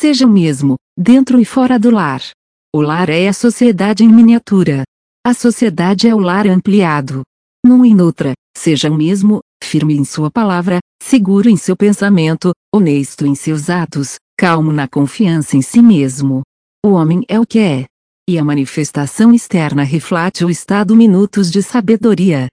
seja o mesmo, dentro e fora do lar. O lar é a sociedade em miniatura. A sociedade é o lar ampliado. Num e noutra, seja o mesmo, firme em sua palavra, seguro em seu pensamento, honesto em seus atos, calmo na confiança em si mesmo. O homem é o que é. E a manifestação externa reflete o estado minutos de sabedoria.